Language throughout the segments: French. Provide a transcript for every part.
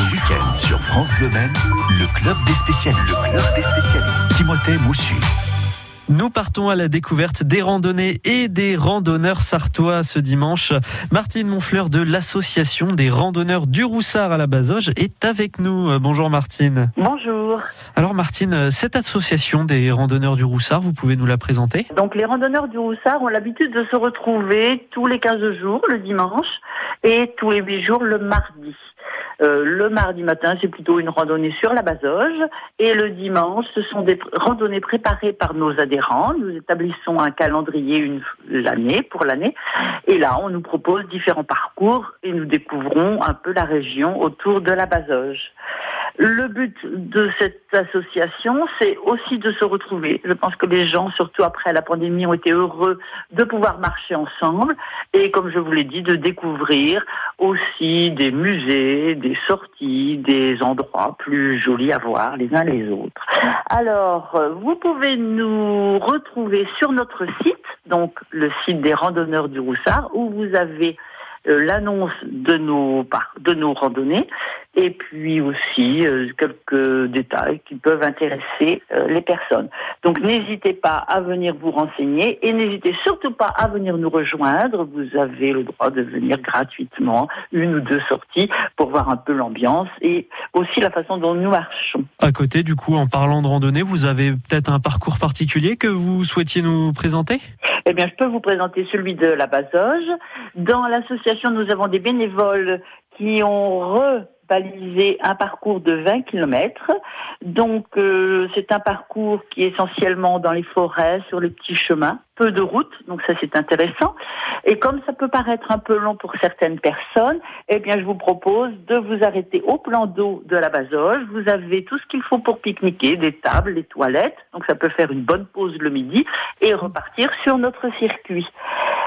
Le week-end sur France Bleu Maine, le club des spécialistes. Le club des spécialistes. Timothée Moussu. Nous partons à la découverte des randonnées et des randonneurs sartois ce dimanche. Martine Monfleur de l'association des randonneurs du Roussard à la Bazoge est avec nous. Bonjour Martine. Bonjour. Alors Martine, cette association des randonneurs du Roussard, vous pouvez nous la présenter? Donc les randonneurs du Roussard ont l'habitude de se retrouver tous les 15 jours le dimanche et tous les 8 jours le mardi. Euh, le mardi matin, c'est plutôt une randonnée sur la Bazoge. Et le dimanche, ce sont des randonnées préparées par nos adhérents. Nous établissons un calendrier l'année pour l'année. Et là, on nous propose différents parcours et nous découvrons un peu la région autour de la Bazoge. Le but de cette association, c'est aussi de se retrouver. Je pense que les gens, surtout après la pandémie, ont été heureux de pouvoir marcher ensemble et, comme je vous l'ai dit, de découvrir aussi des musées, des sorties, des endroits plus jolis à voir les uns les autres. Alors, vous pouvez nous retrouver sur notre site, donc le site des randonneurs du Roussard, où vous avez euh, l'annonce de nos de nos randonnées et puis aussi euh, quelques détails qui peuvent intéresser euh, les personnes. Donc n'hésitez pas à venir vous renseigner et n'hésitez surtout pas à venir nous rejoindre. Vous avez le droit de venir gratuitement, une ou deux sorties pour voir un peu l'ambiance et aussi la façon dont nous marchons. À côté, du coup, en parlant de randonnée, vous avez peut-être un parcours particulier que vous souhaitiez nous présenter? Eh bien, je peux vous présenter celui de la Bazoge. Dans l'association, nous avons des bénévoles qui ont re un parcours de 20 km. Donc euh, c'est un parcours qui est essentiellement dans les forêts, sur les petits chemins, peu de routes, donc ça c'est intéressant. Et comme ça peut paraître un peu long pour certaines personnes, eh bien je vous propose de vous arrêter au plan d'eau de la Bazoge. Vous avez tout ce qu'il faut pour pique-niquer, des tables, des toilettes, donc ça peut faire une bonne pause le midi et repartir sur notre circuit.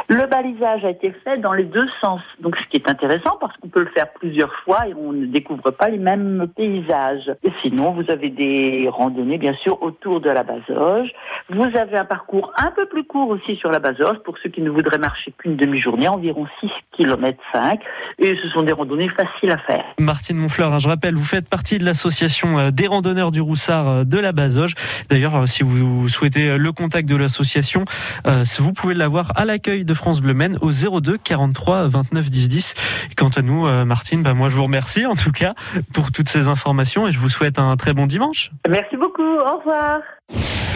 Le balisage a été fait dans les deux sens, donc ce qui est intéressant parce qu'on peut le faire plusieurs fois et on ne découvre pas les mêmes paysages. Sinon, vous avez des randonnées bien sûr autour de la Bazoge. Vous avez un parcours un peu plus court aussi sur la Bazoge pour ceux qui ne voudraient marcher qu'une demi-journée, environ 6 km 5 et ce sont des randonnées faciles à faire. Martine Monfleur, hein, je rappelle, vous faites partie de l'association euh, des randonneurs du Roussard euh, de la Bazoge. D'ailleurs, euh, si vous souhaitez le contact de l'association, vous pouvez l'avoir à l'accueil de France Bleu Maine au 02 43 29 10 10. Quant à nous, Martine, bah, moi je vous remercie en tout cas pour toutes ces informations et je vous souhaite un très bon dimanche. Merci beaucoup. Au revoir.